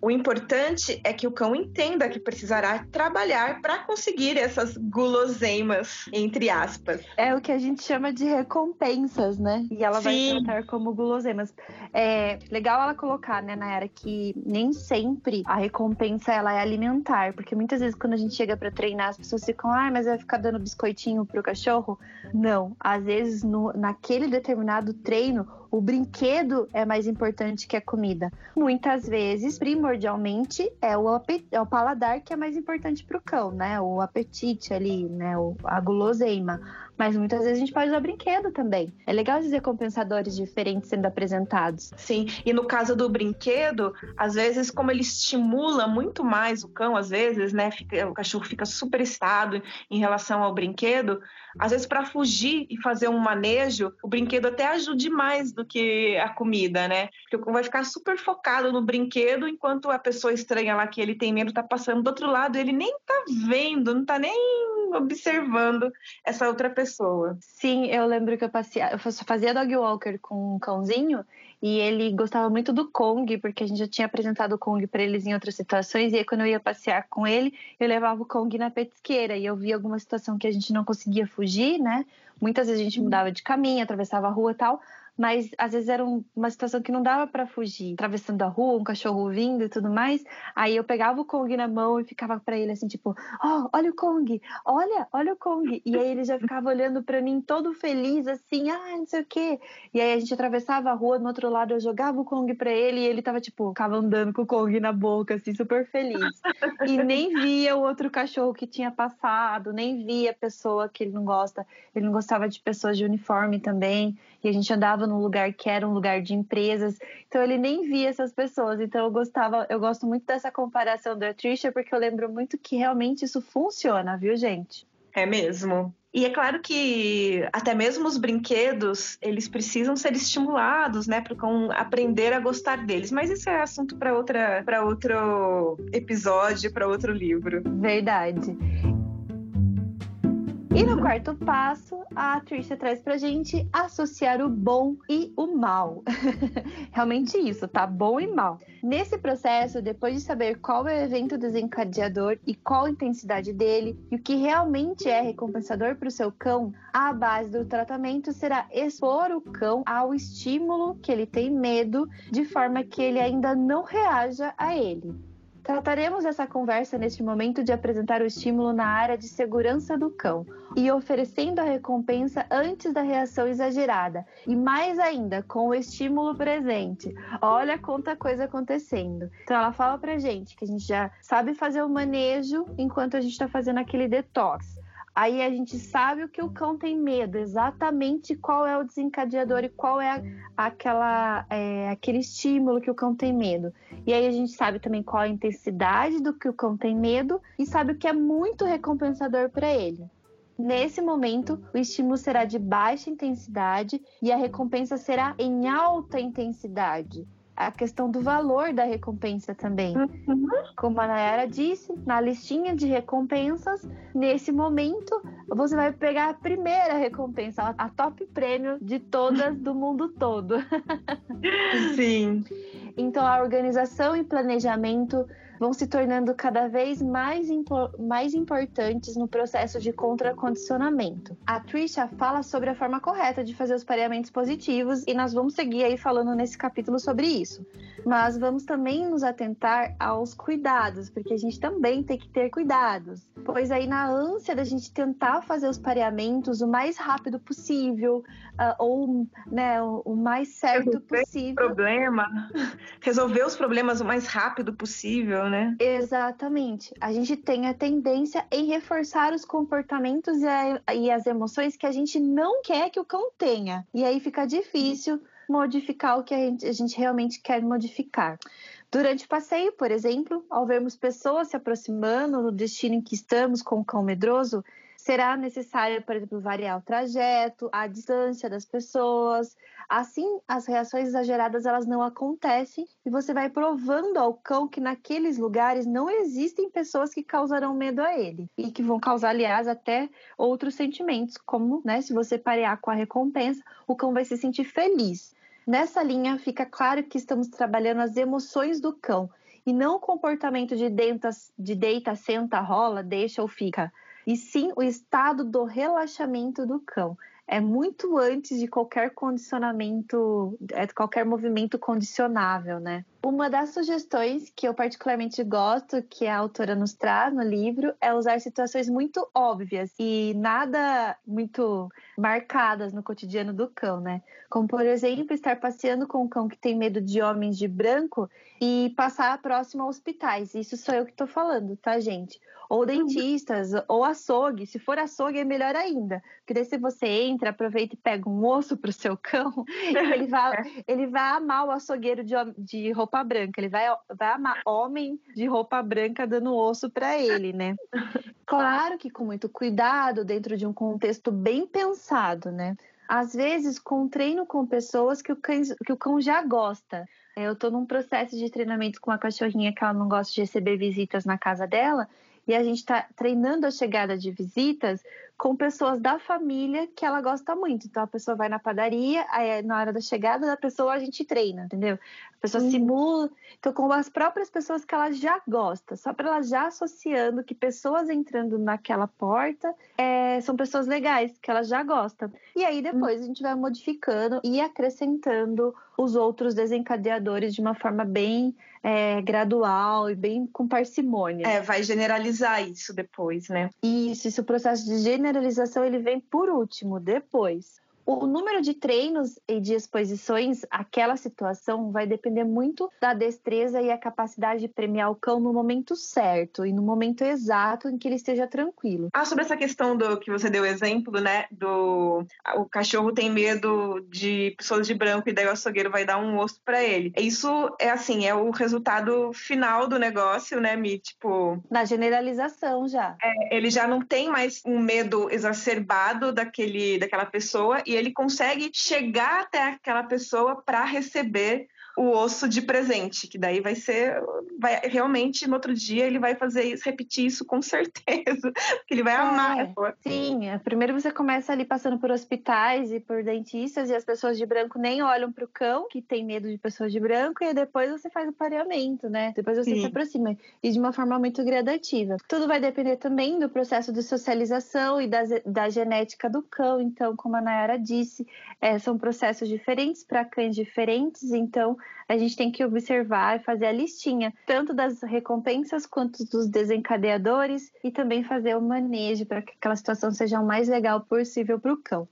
O importante é que o cão entenda que precisará trabalhar para conseguir essas guloseimas, entre aspas. É o que a gente chama de recompensas, né? E ela Sim. vai tratar como guloseimas. É legal ela colocar, né, Nayara, que nem sempre a recompensa ela é alimentar, porque muitas vezes quando a gente chega para treinar, as pessoas ficam, ah, mas vai ficar dando biscoitinho pro cachorro? Não às vezes no, naquele determinado treino o brinquedo é mais importante que a comida. Muitas vezes, primordialmente, é o, é o paladar que é mais importante para o cão, né? O apetite ali, né? O, a guloseima. Mas muitas vezes a gente pode usar brinquedo também. É legal dizer compensadores diferentes sendo apresentados. Sim, e no caso do brinquedo, às vezes, como ele estimula muito mais o cão, às vezes, né? Fica, o cachorro fica super estado em relação ao brinquedo. Às vezes, para fugir e fazer um manejo, o brinquedo até ajude mais do que a comida, né? Porque vai ficar super focado no brinquedo, enquanto a pessoa estranha lá que ele tem medo tá passando do outro lado, ele nem tá vendo, não tá nem observando essa outra pessoa. Sim, eu lembro que eu passei, eu fazia dog walker com um cãozinho e ele gostava muito do Kong, porque a gente já tinha apresentado o Kong para eles em outras situações. E aí, quando eu ia passear com ele, eu levava o Kong na petisqueira. E eu via alguma situação que a gente não conseguia fugir, né? Muitas vezes a gente mudava de caminho, atravessava a rua e tal mas às vezes era uma situação que não dava para fugir, atravessando a rua, um cachorro vindo e tudo mais. Aí eu pegava o Kong na mão e ficava para ele assim, tipo, oh, olha o Kong, olha, olha o Kong. E aí ele já ficava olhando para mim todo feliz, assim, ah, não sei o quê. E aí a gente atravessava a rua, no outro lado eu jogava o Kong para ele e ele tava, tipo, ficava andando com o Kong na boca, assim, super feliz. E nem via o outro cachorro que tinha passado, nem via a pessoa que ele não gosta. Ele não gostava de pessoas de uniforme também. E a gente andava num lugar que era um lugar de empresas, então ele nem via essas pessoas. Então eu gostava, eu gosto muito dessa comparação da Trisha, porque eu lembro muito que realmente isso funciona, viu, gente? É mesmo. E é claro que até mesmo os brinquedos, eles precisam ser estimulados, né, para aprender a gostar deles. Mas isso é assunto para outra, para outro episódio, para outro livro. Verdade. E E no quarto passo, a Trisha traz pra gente associar o bom e o mal. Realmente isso, tá? Bom e mal. Nesse processo, depois de saber qual é o evento desencadeador e qual a intensidade dele, e o que realmente é recompensador para o seu cão, a base do tratamento será expor o cão ao estímulo que ele tem medo, de forma que ele ainda não reaja a ele. Trataremos essa conversa neste momento de apresentar o estímulo na área de segurança do cão e oferecendo a recompensa antes da reação exagerada e mais ainda com o estímulo presente. Olha quanta coisa acontecendo. Então ela fala pra gente que a gente já sabe fazer o manejo enquanto a gente está fazendo aquele detox. Aí a gente sabe o que o cão tem medo, exatamente qual é o desencadeador e qual é aquela, é, aquele estímulo que o cão tem medo. E aí a gente sabe também qual a intensidade do que o cão tem medo e sabe o que é muito recompensador para ele. Nesse momento, o estímulo será de baixa intensidade e a recompensa será em alta intensidade a questão do valor da recompensa também. Uhum. Como a Nayara disse, na listinha de recompensas, nesse momento, você vai pegar a primeira recompensa, a top prêmio de todas do mundo todo. Sim. Então, a organização e planejamento vão se tornando cada vez mais, mais importantes no processo de contracondicionamento. A Trisha fala sobre a forma correta de fazer os pareamentos positivos e nós vamos seguir aí falando nesse capítulo sobre isso. Mas vamos também nos atentar aos cuidados, porque a gente também tem que ter cuidados. Pois aí, na ânsia da gente tentar fazer os pareamentos o mais rápido possível, uh, ou né, o mais certo possível. Problema, resolver os problemas o mais rápido possível, né? Exatamente. A gente tem a tendência em reforçar os comportamentos e, a, e as emoções que a gente não quer que o cão tenha. E aí fica difícil modificar o que a gente, a gente realmente quer modificar. Durante o passeio, por exemplo, ao vermos pessoas se aproximando no destino em que estamos com o cão medroso, será necessário, por exemplo, variar o trajeto, a distância das pessoas. Assim, as reações exageradas elas não acontecem e você vai provando ao cão que naqueles lugares não existem pessoas que causarão medo a ele e que vão causar, aliás, até outros sentimentos, como, né, se você parear com a recompensa, o cão vai se sentir feliz. Nessa linha fica claro que estamos trabalhando as emoções do cão e não o comportamento de, dentas, de deita, senta, rola, deixa ou fica e sim o estado do relaxamento do cão. É muito antes de qualquer condicionamento, é qualquer movimento condicionável, né? Uma das sugestões que eu particularmente gosto, que a autora nos traz no livro, é usar situações muito óbvias e nada muito marcadas no cotidiano do cão, né? Como, por exemplo, estar passeando com um cão que tem medo de homens de branco e passar próximo a hospitais. Isso sou eu que estou falando, tá, gente? ou dentistas, ou açougue. Se for açougue, é melhor ainda. Porque daí se você entra, aproveita e pega um osso pro seu cão, ele vai, é. ele vai amar o açougueiro de, de roupa branca. Ele vai, vai amar homem de roupa branca dando osso para ele, né? Claro que com muito cuidado, dentro de um contexto bem pensado, né? Às vezes, com treino com pessoas que o cão, que o cão já gosta. Eu estou num processo de treinamento com uma cachorrinha que ela não gosta de receber visitas na casa dela e a gente está treinando a chegada de visitas com pessoas da família que ela gosta muito. Então a pessoa vai na padaria, aí na hora da chegada da pessoa a gente treina, entendeu? A pessoa uhum. simula, então com as próprias pessoas que ela já gosta, só para ela já associando que pessoas entrando naquela porta é, são pessoas legais, que ela já gosta. E aí depois uhum. a gente vai modificando e acrescentando os outros desencadeadores de uma forma bem é, gradual e bem com parcimônia. É, vai generalizar isso depois, né? Isso, esse processo de generalização ele vem por último, depois. O número de treinos e de exposições àquela situação vai depender muito da destreza e a capacidade de premiar o cão no momento certo e no momento exato em que ele esteja tranquilo. Ah, sobre essa questão do que você deu exemplo, né? Do o cachorro tem medo de pessoas de branco e daí o açougueiro vai dar um osso para ele. Isso é assim, é o resultado final do negócio, né, Mi? Tipo. Na generalização já. É, ele já não tem mais um medo exacerbado daquele, daquela pessoa e ele consegue chegar até aquela pessoa para receber o osso de presente, que daí vai ser, vai realmente no outro dia ele vai fazer isso, repetir isso com certeza, porque ele vai É, amar. Sim, é, primeiro você começa ali passando por hospitais e por dentistas e as pessoas de branco nem olham pro cão, que tem medo de pessoas de branco, e depois você faz o pareamento, né? Depois você Sim. se aproxima e de uma forma muito gradativa. Tudo vai depender também do processo de socialização e da, da genética do cão. Então, como a Nayara disse, é, são processos diferentes para cães diferentes, então a gente tem que observar e fazer a listinha, tanto das recompensas quanto dos desencadeadores, e também fazer o manejo para que aquela situação seja o mais legal possível para o cão.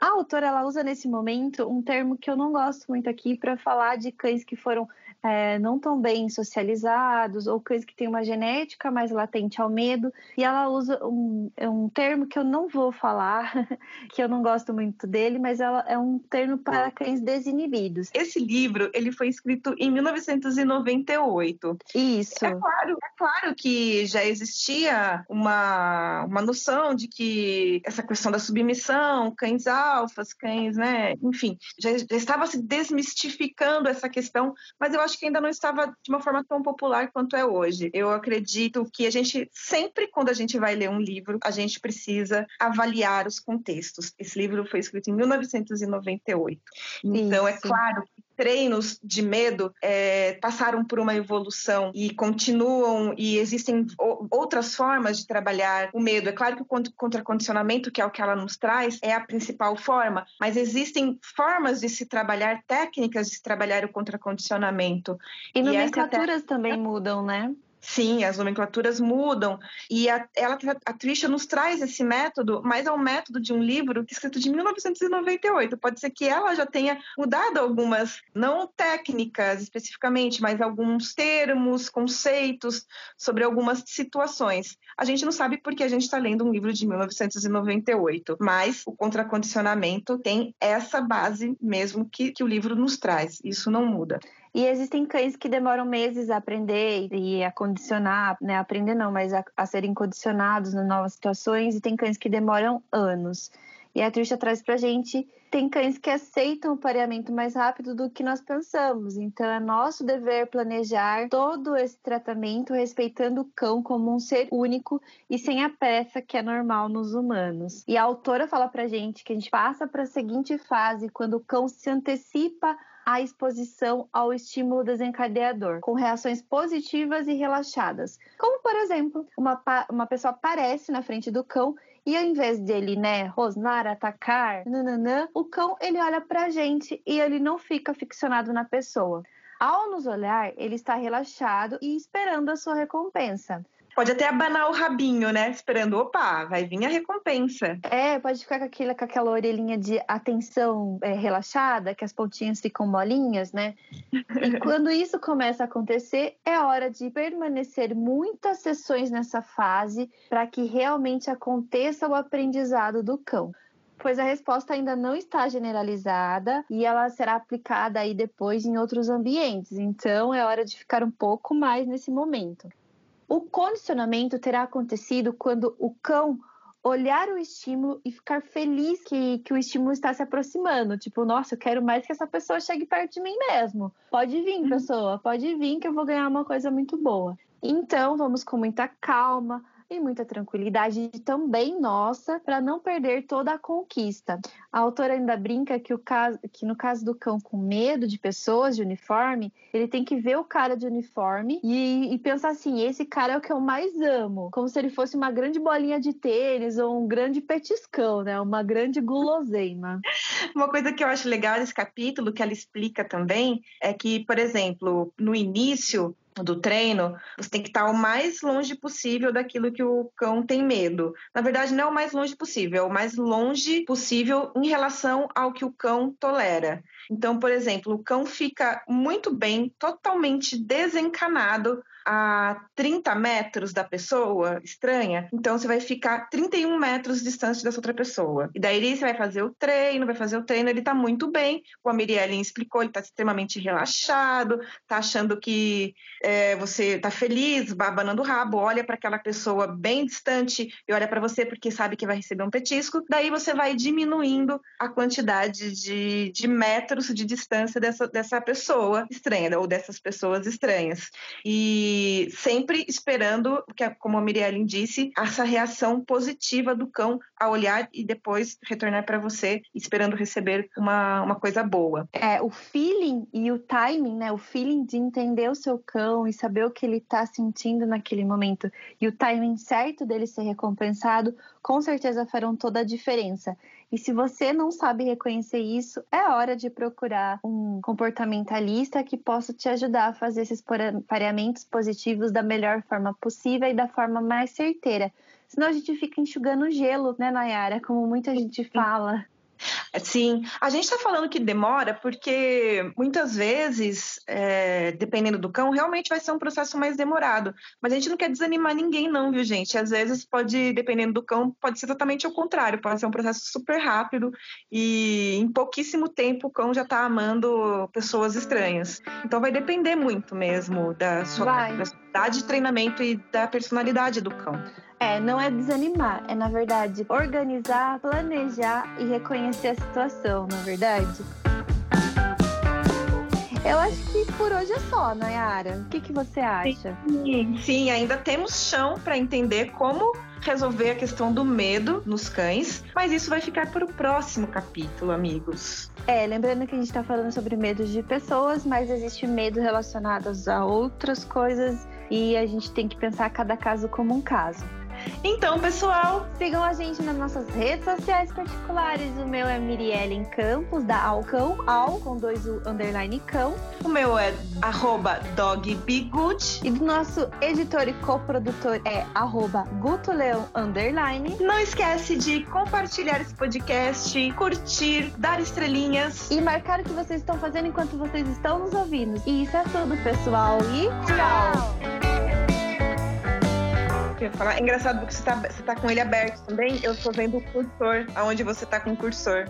A autora ela usa nesse momento um termo que eu não gosto muito aqui para falar de cães que foram é, não tão bem socializados ou cães que têm uma genética mais latente ao medo. E ela usa um, é um termo que eu não vou falar, que eu não gosto muito dele, mas ela é um termo para cães desinibidos. Esse livro ele foi escrito em 1998. Isso. É claro, é claro que já existia uma, uma noção de que essa questão da submissão, cães alfas, cães, né, enfim, já, já estava se desmistificando essa questão, mas eu acho que ainda não estava de uma forma tão popular quanto é hoje. Eu acredito que a gente sempre, quando a gente vai ler um livro, a gente precisa avaliar os contextos. Esse livro foi escrito em 1998. Então, é Isso. claro que treinos de medo é, passaram por uma evolução e continuam e existem outras formas de trabalhar o medo. É claro que o cont- contracondicionamento, que é o que ela nos traz, é a principal forma, mas existem formas de se trabalhar, técnicas de se trabalhar o contracondicionamento. E essa é nomenclaturas também mudam, né? Sim, as nomenclaturas mudam e a, ela, a Trisha nos traz esse método, mas é um método de um livro é escrito de 1998. Pode ser que ela já tenha mudado algumas, não técnicas especificamente, mas alguns termos, conceitos sobre algumas situações. A gente não sabe porque a gente está lendo um livro de 1998, mas o contracondicionamento tem essa base mesmo que, que o livro nos traz. Isso não muda. E existem cães que demoram meses a aprender e a condicionar, né? Aprender não, mas a, a serem condicionados nas novas situações, e tem cães que demoram anos. E a Trisha traz pra gente, tem cães que aceitam o pareamento mais rápido do que nós pensamos. Então é nosso dever planejar todo esse tratamento respeitando o cão como um ser único e sem a pressa que é normal nos humanos. E a autora fala pra gente que a gente passa para a seguinte fase quando o cão se antecipa à exposição ao estímulo desencadeador, com reações positivas e relaxadas. Como, por exemplo, uma, uma pessoa aparece na frente do cão e ao invés dele, né, rosnar, atacar, nananã, o cão ele olha pra gente e ele não fica ficcionado na pessoa. Ao nos olhar, ele está relaxado e esperando a sua recompensa. Pode até abanar o rabinho, né? Esperando, opa, vai vir a recompensa. É, pode ficar com, aquele, com aquela orelhinha de atenção é, relaxada, que as pontinhas ficam molinhas, né? E quando isso começa a acontecer, é hora de permanecer muitas sessões nessa fase para que realmente aconteça o aprendizado do cão. Pois a resposta ainda não está generalizada e ela será aplicada aí depois em outros ambientes. Então é hora de ficar um pouco mais nesse momento. O condicionamento terá acontecido quando o cão olhar o estímulo e ficar feliz que, que o estímulo está se aproximando. Tipo, nossa, eu quero mais que essa pessoa chegue perto de mim mesmo. Pode vir, pessoa, pode vir que eu vou ganhar uma coisa muito boa. Então, vamos com muita calma e muita tranquilidade também nossa para não perder toda a conquista. A autora ainda brinca que, o caso, que no caso do cão com medo de pessoas de uniforme, ele tem que ver o cara de uniforme e, e pensar assim: esse cara é o que eu mais amo, como se ele fosse uma grande bolinha de tênis ou um grande petiscão, né? Uma grande guloseima. Uma coisa que eu acho legal nesse capítulo, que ela explica também, é que, por exemplo, no início do treino, você tem que estar o mais longe possível daquilo que o cão tem medo. Na verdade, não é o mais longe possível, é o mais longe possível em relação ao que o cão tolera. Então, por exemplo, o cão fica muito bem, totalmente desencanado a 30 metros da pessoa estranha, então você vai ficar 31 metros distante dessa outra pessoa. E daí você vai fazer o treino, vai fazer o treino, ele tá muito bem. O Mirielle explicou, ele tá extremamente relaxado, tá achando que é, você tá feliz, abanando o rabo, olha para aquela pessoa bem distante e olha para você porque sabe que vai receber um petisco, daí você vai diminuindo a quantidade de, de metros de distância dessa, dessa pessoa estranha ou dessas pessoas estranhas. E sempre esperando, que, como a Mirielle disse, essa reação positiva do cão a olhar e depois retornar para você, esperando receber uma, uma coisa boa. É, o feeling e o timing, né? O feeling de entender o seu cão e saber o que ele está sentindo naquele momento e o timing certo dele ser recompensado, com certeza farão toda a diferença. E se você não sabe reconhecer isso, é hora de procurar um comportamentalista que possa te ajudar a fazer esses pareamentos positivos da melhor forma possível e da forma mais certeira. Senão a gente fica enxugando gelo, né, Nayara? Como muita gente fala. Sim, a gente está falando que demora porque muitas vezes, é, dependendo do cão, realmente vai ser um processo mais demorado. Mas a gente não quer desanimar ninguém, não, viu, gente? Às vezes pode, dependendo do cão, pode ser totalmente ao contrário, pode ser um processo super rápido e em pouquíssimo tempo o cão já está amando pessoas estranhas. Então vai depender muito mesmo da sua capacidade de treinamento e da personalidade do cão. É, não é desanimar, é na verdade organizar, planejar e reconhecer a situação, na é verdade. Eu acho que por hoje é só, Nayara. O que, que você acha? Sim, sim ainda temos chão para entender como resolver a questão do medo nos cães, mas isso vai ficar para o próximo capítulo, amigos. É, lembrando que a gente está falando sobre medos de pessoas, mas existe medo relacionado a outras coisas e a gente tem que pensar cada caso como um caso. Então, pessoal, sigam a gente nas nossas redes sociais particulares. O meu é Miriellen Campos, da Alcão, Al, com dois U, underline cão. O meu é arroba dogbegood. E do nosso editor e coprodutor é arroba gutoleão, underline. Não esquece de compartilhar esse podcast, curtir, dar estrelinhas. E marcar o que vocês estão fazendo enquanto vocês estão nos ouvindo. E isso é tudo, pessoal. E tchau! Que eu ia falar. É engraçado porque você tá, você tá com ele aberto também. Eu tô vendo o cursor, aonde você tá com o cursor.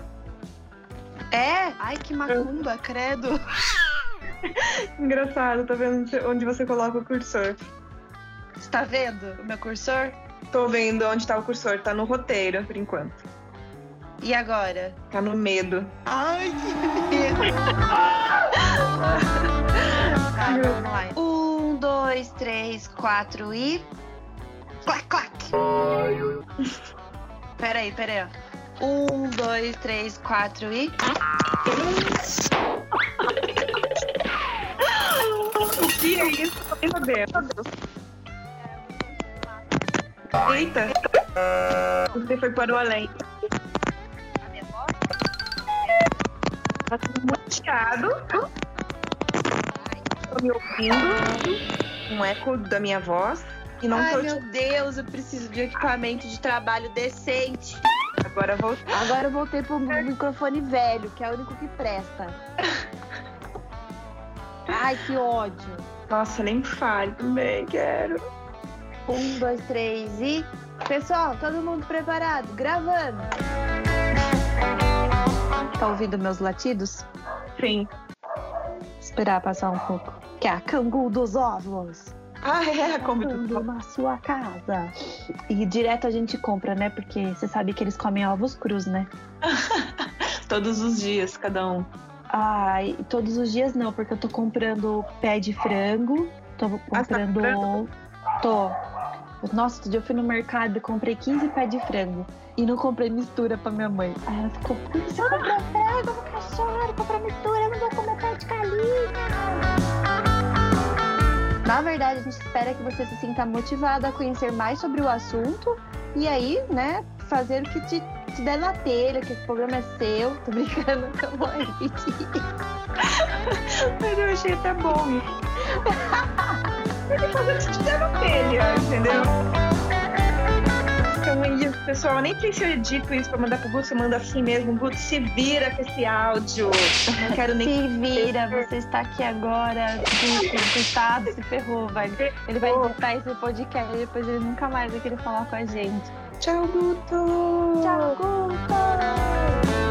É? Ai, que macumba, credo. Engraçado, tô vendo onde você coloca o cursor. Você tá vendo o meu cursor? Tô vendo onde tá o cursor, tá no roteiro, por enquanto. E agora? Tá no medo. Ai, que medo. tá, vamos lá. Um, dois, três, quatro e. Clac, clac. Peraí, peraí. Um, dois, três, quatro e. O que é isso? Meu Deus. Eita! Você foi para o além. Tá tudo muteado. Tô me ouvindo. Um eco da minha voz. E não Ai, tô... meu Deus, eu preciso de equipamento de trabalho decente. Agora voltei. Agora eu voltei pro microfone velho, que é o único que presta. Ai, que ódio. Nossa, nem fale também, quero. Um, dois, três e. Pessoal, todo mundo preparado? Gravando. Tá ouvindo meus latidos? Sim. Esperar passar um pouco. Que é a cangu dos ovos. Ah, é? Come tudo na sua casa. E direto a gente compra, né? Porque você sabe que eles comem ovos crus, né? todos os dias, cada um. Ai, todos os dias não, porque eu tô comprando pé de frango. Tô comprando. Ah, tá tô. Nossa, outro dia eu fui no mercado e comprei 15 pés de frango. E não comprei mistura pra minha mãe. Aí ela ficou, você comprou frango, eu vou cachorro, comprou mistura, eu não vou comer pé de galinha. Na verdade, a gente espera que você se sinta motivado a conhecer mais sobre o assunto e aí, né, fazer o que te, te der na telha, que o programa é seu. Tô brincando, eu vou repetir. Mas eu achei até bom. Ele fazer o que te der na telha, entendeu? Pessoal. Nem sei se eu edito isso pra mandar pro Guto. Você manda assim mesmo. Guto, se vira com esse áudio. Não quero nem. Se vira, você está aqui agora. Guto, coitado, se ferrou, vai. Ele vai editar esse podcast e depois ele nunca mais vai querer falar com a gente. Tchau, Guto! Tchau, Guto!